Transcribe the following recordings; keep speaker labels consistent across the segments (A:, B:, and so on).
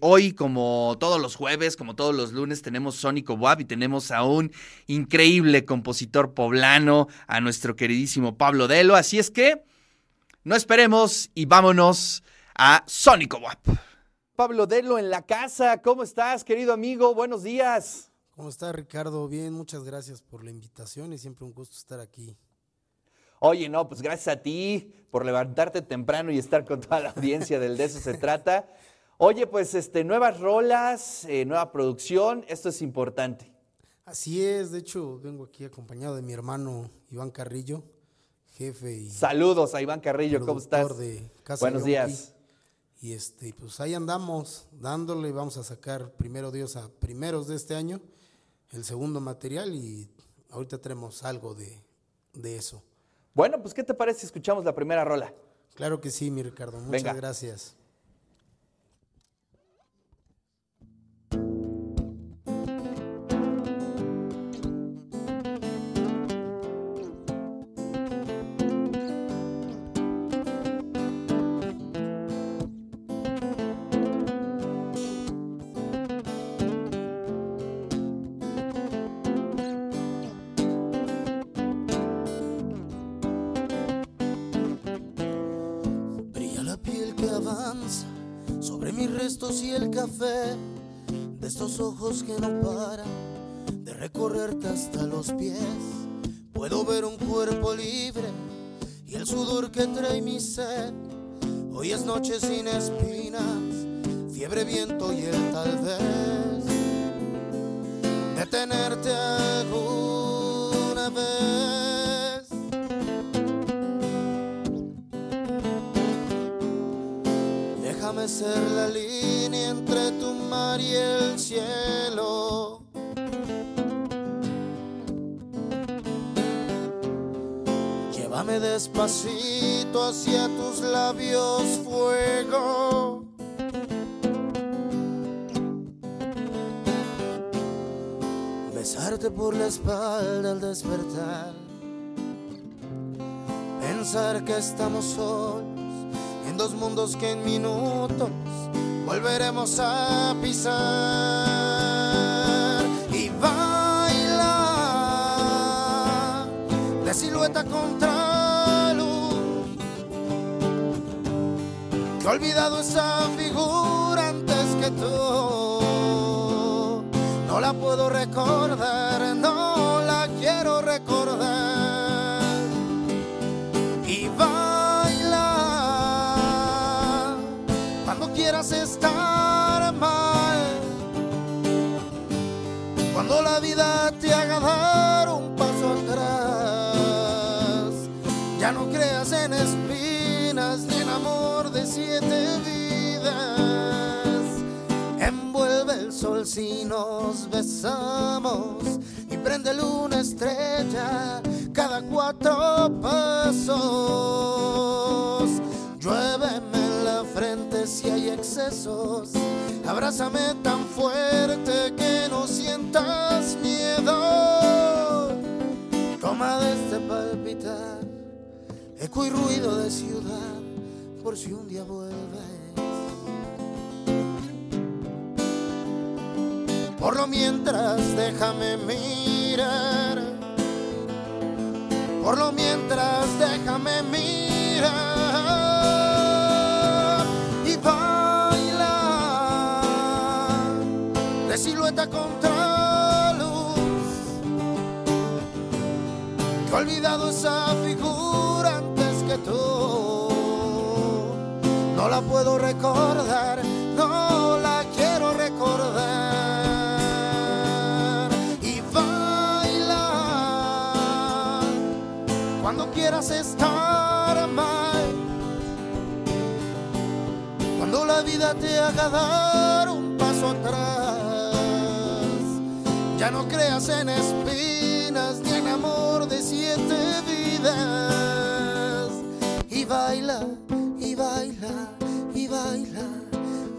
A: Hoy, como todos los jueves, como todos los lunes, tenemos Sónico Wab y tenemos a un increíble compositor poblano, a nuestro queridísimo Pablo Delo. Así es que no esperemos y vámonos a Sónico Wap. Pablo Delo en la casa, ¿cómo estás, querido amigo? Buenos días.
B: ¿Cómo estás, Ricardo? Bien, muchas gracias por la invitación y siempre un gusto estar aquí.
A: Oye, no, pues gracias a ti por levantarte temprano y estar con toda la audiencia del De eso se trata. Oye, pues este, nuevas rolas, eh, nueva producción, esto es importante.
B: Así es, de hecho vengo aquí acompañado de mi hermano Iván Carrillo, jefe y...
A: Saludos a Iván Carrillo, ¿cómo estás?
B: De Casa
A: Buenos días.
B: Y este, pues ahí andamos dándole, vamos a sacar primero Dios a primeros de este año el segundo material y ahorita tenemos algo de, de eso.
A: Bueno, pues ¿qué te parece si escuchamos la primera rola?
B: Claro que sí, mi Ricardo, muchas gracias. Y el café de estos ojos que no paran de recorrerte hasta los pies. Puedo ver un cuerpo libre y el sudor que trae mi sed. Hoy es noche sin espinas, fiebre, viento y el tal vez. Detenerte alguna vez. Ser la línea entre tu mar y el cielo. Llévame despacito hacia tus labios fuego. Besarte por la espalda al despertar. Pensar que estamos solos dos mundos que en minutos volveremos a pisar y baila de silueta contra luz. He olvidado esa figura antes que tú. No la puedo recordar, no la quiero recordar. Y baila quieras estar mal. Cuando la vida te haga dar un paso atrás, ya no creas en espinas ni en amor de siete vidas. Envuelve el sol si nos besamos y prende luna estrella cada cuatro pasos. Excesos. Abrázame tan fuerte que no sientas miedo. Toma de este palpitar, eco y ruido de ciudad, por si un día vuelves. Por lo mientras déjame mirar. Por lo mientras déjame mirar. Silueta contra luz. Que he olvidado esa figura antes que tú. No la puedo recordar, no la quiero recordar. Y baila cuando quieras estar mal. Cuando la vida te haga dar un paso atrás ya no creas en espinas ni en amor de siete vidas. Y baila, y baila, y baila,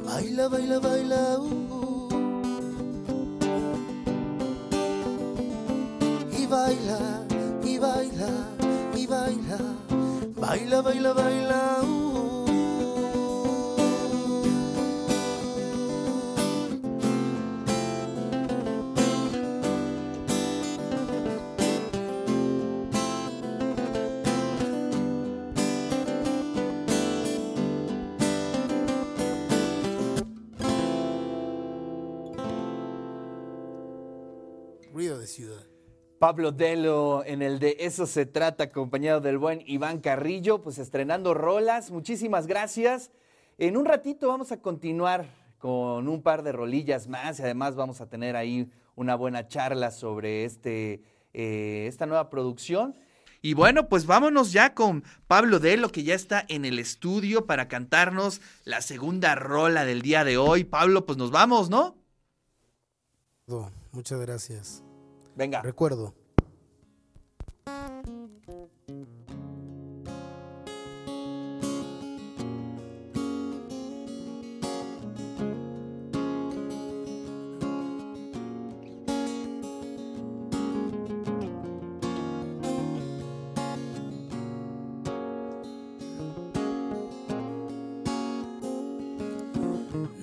B: baila, baila, baila. Uh. Y baila, y baila, y baila, baila, baila, baila. Uh. Ruido de ciudad.
A: Pablo Delo en el de Eso se trata, acompañado del buen Iván Carrillo, pues estrenando rolas. Muchísimas gracias. En un ratito vamos a continuar con un par de rolillas más y además vamos a tener ahí una buena charla sobre este, eh, esta nueva producción. Y bueno, pues vámonos ya con Pablo Delo, que ya está en el estudio para cantarnos la segunda rola del día de hoy. Pablo, pues nos vamos, ¿no?
B: Muchas gracias.
A: Venga.
B: Recuerdo.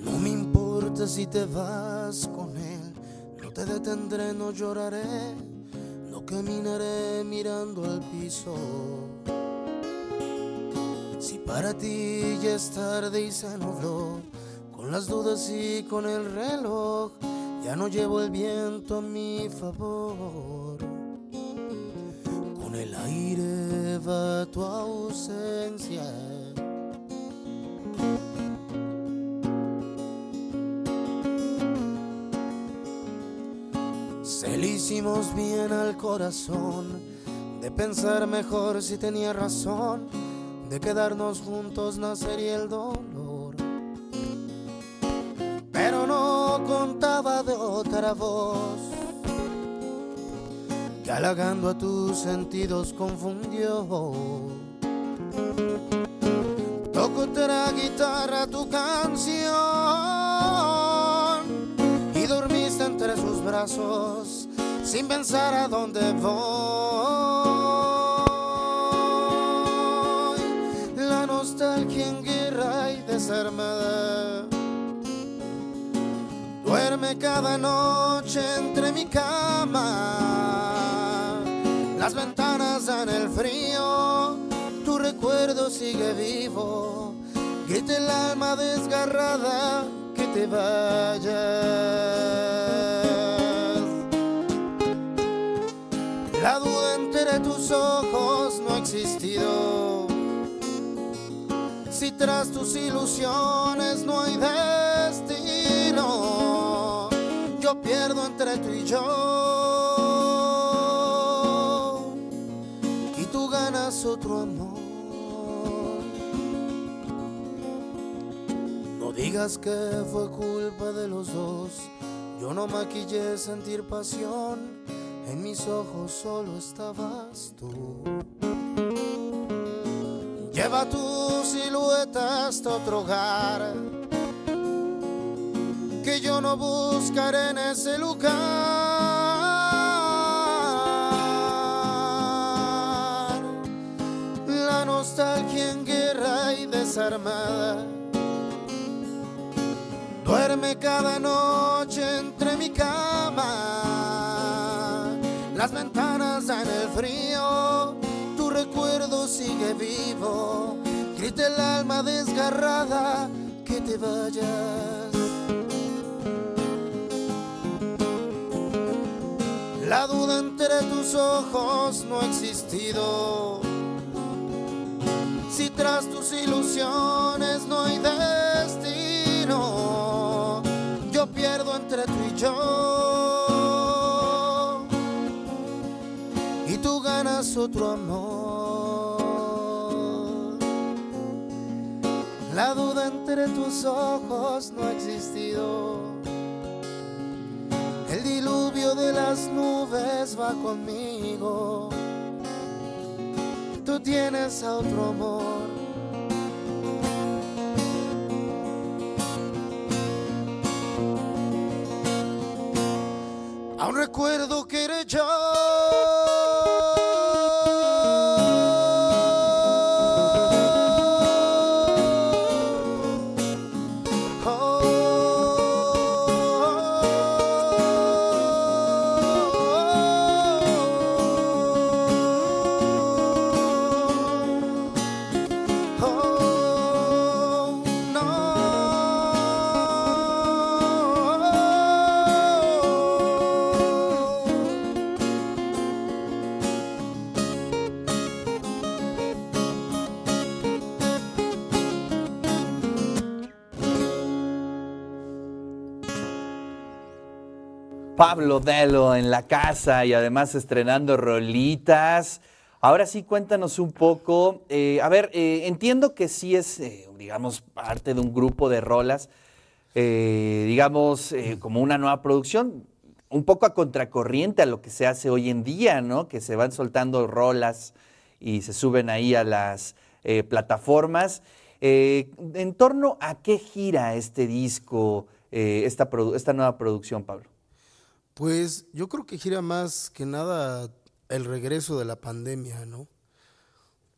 B: No me importa si te vas no te detendré, no lloraré, no caminaré mirando al piso. Si para ti ya es tarde y se nubló, con las dudas y con el reloj, ya no llevo el viento a mi favor. Con el aire va tu ausencia. Hicimos bien al corazón de pensar mejor si tenía razón, de quedarnos juntos nacería el dolor. Pero no contaba de otra voz que halagando a tus sentidos confundió. Toco otra guitarra tu canción y dormiste entre sus brazos sin pensar a dónde voy. La nostalgia en guerra y desarmada duerme cada noche entre mi cama. Las ventanas dan el frío, tu recuerdo sigue vivo. Grita el alma desgarrada que te vayas. Tus ojos no ha existido. Si tras tus ilusiones no hay destino, yo pierdo entre tú y yo. Y tú ganas otro amor. No digas que fue culpa de los dos. Yo no maquillé sentir pasión. En mis ojos solo estabas tú. Lleva tu silueta hasta otro hogar. Que yo no buscaré en ese lugar. La nostalgia en guerra y desarmada. Duerme cada noche entre mi cama. Las ventanas dan el frío, tu recuerdo sigue vivo. Grita el alma desgarrada que te vayas. La duda entre tus ojos no ha existido. Si tras tus ilusiones no hay destino, yo pierdo entre tú y yo. Otro amor. La duda entre tus ojos no ha existido. El diluvio de las nubes va conmigo. Tú tienes a otro amor. Aún recuerdo que eres yo.
A: Pablo Delo en la casa y además estrenando rolitas. Ahora sí, cuéntanos un poco. eh, a ver, eh, entiendo que sí es, eh, digamos, parte de un grupo de rolas, digamos, como una nueva producción, un poco a contracorriente a lo que se hace hoy en día, ¿no? Que se van soltando rolas y se suben ahí a las plataformas. ¿En torno a qué gira este disco, esta nueva producción, Pablo?
B: Pues yo creo que gira más que nada el regreso de la pandemia, ¿no?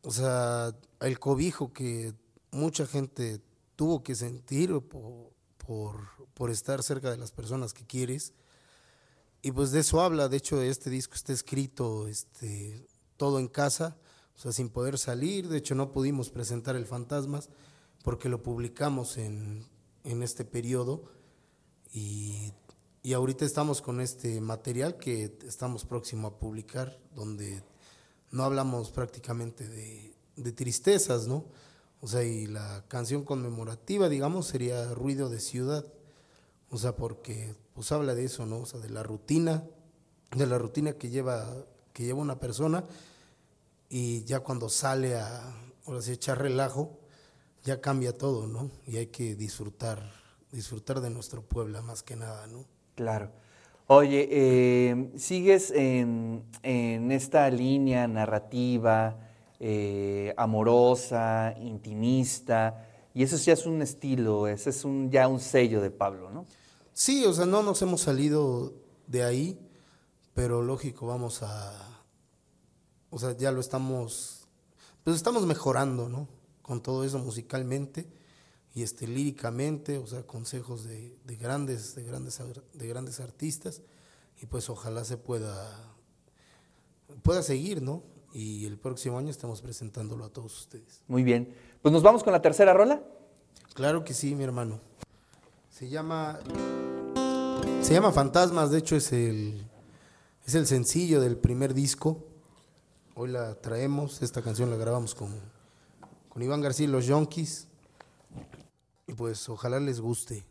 B: O sea, el cobijo que mucha gente tuvo que sentir po- por, por estar cerca de las personas que quieres. Y pues de eso habla, de hecho este disco está escrito este, todo en casa, o sea, sin poder salir, de hecho no pudimos presentar el Fantasmas porque lo publicamos en, en este periodo y, y ahorita estamos con este material que estamos próximo a publicar, donde no hablamos prácticamente de, tristezas, ¿no? O sea, y la canción conmemorativa, digamos, sería Ruido de Ciudad. O sea, porque pues habla de eso, ¿no? O sea, de la rutina, de la rutina que lleva, que lleva una persona y ya cuando sale a, ahora sí, echar relajo, ya cambia todo, ¿no? Y hay que disfrutar, disfrutar de nuestro pueblo más que nada, ¿no?
A: Claro. Oye, eh, sigues en, esta línea narrativa, eh, amorosa, intimista, y eso sí es un estilo, ese es un, ya un sello de Pablo, ¿no?
B: Sí, o sea, no nos hemos salido de ahí, pero lógico, vamos a, o sea, ya lo estamos, pues estamos mejorando, ¿no? Con todo eso musicalmente y este líricamente, o sea, consejos de, de grandes, de grandes, de grandes artistas y pues ojalá se pueda, pueda seguir, ¿no? Y el próximo año estamos presentándolo a todos ustedes.
A: Muy bien. Pues nos vamos con la tercera rola.
B: Claro que sí, mi hermano. Se llama. Se llama Fantasmas, de hecho es el. Es el sencillo del primer disco. Hoy la traemos, esta canción la grabamos con, con Iván García y los Yonkis. Y pues ojalá les guste.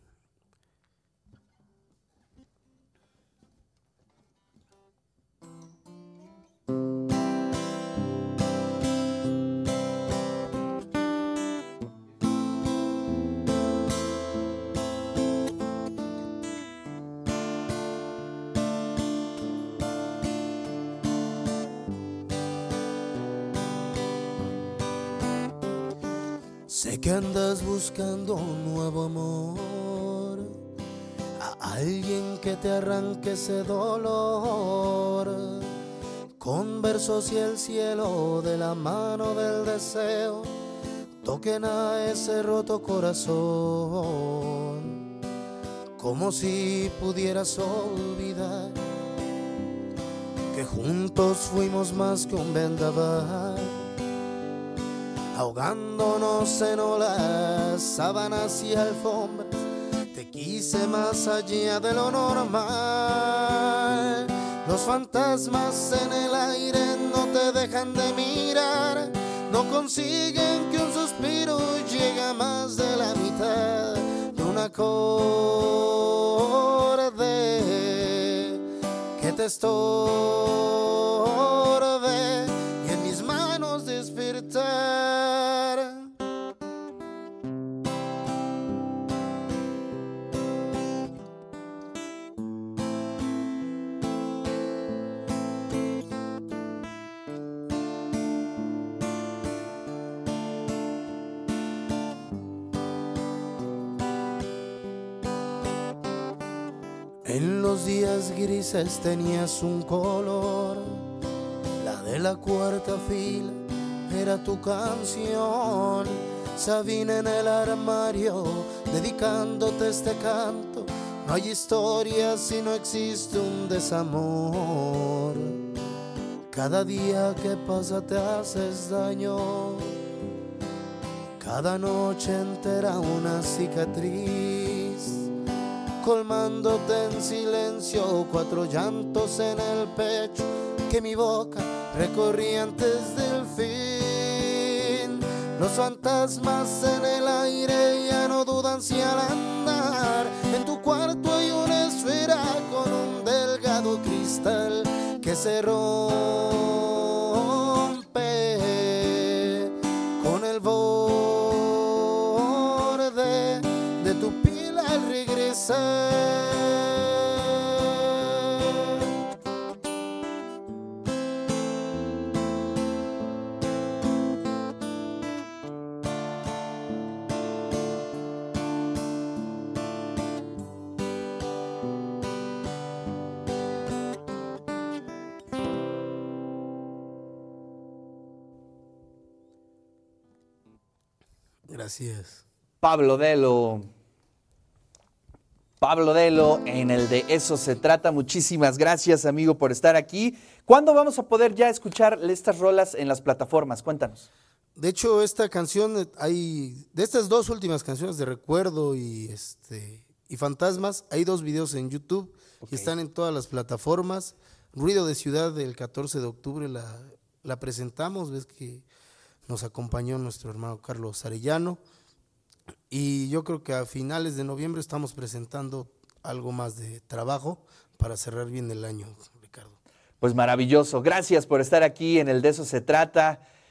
B: Sé que andas buscando un nuevo amor, a alguien que te arranque ese dolor, con versos y el cielo de la mano del deseo, toquen a ese roto corazón, como si pudieras olvidar que juntos fuimos más que un vendaval ahogándonos en olas, sábanas y alfombras. Te quise más allá de lo normal. Los fantasmas en el aire no te dejan de mirar, no consiguen que un suspiro llegue más de la mitad de un acorde que te estorbe En los días grises tenías un color, la de la cuarta fila era tu canción. Sabina en el armario, dedicándote este canto. No hay historia si no existe un desamor. Cada día que pasa te haces daño. Cada noche entera una cicatriz colmándote en silencio, cuatro llantos en el pecho que mi boca recorría antes del fin. Los fantasmas en el aire ya no dudan si al andar en tu cuarto hay una esfera con un del se rompe Gracias.
A: Pablo Delo. Pablo Delo, en el de eso se trata. Muchísimas gracias, amigo, por estar aquí. ¿Cuándo vamos a poder ya escuchar estas rolas en las plataformas? Cuéntanos.
B: De hecho, esta canción, hay, de estas dos últimas canciones de Recuerdo y, este, y Fantasmas, hay dos videos en YouTube y están en todas las plataformas. Ruido de Ciudad del 14 de octubre la, la presentamos, ves que nos acompañó nuestro hermano Carlos Arellano. Y yo creo que a finales de noviembre estamos presentando algo más de trabajo para cerrar bien el año, Ricardo.
A: Pues maravilloso. Gracias por estar aquí en el de eso se trata.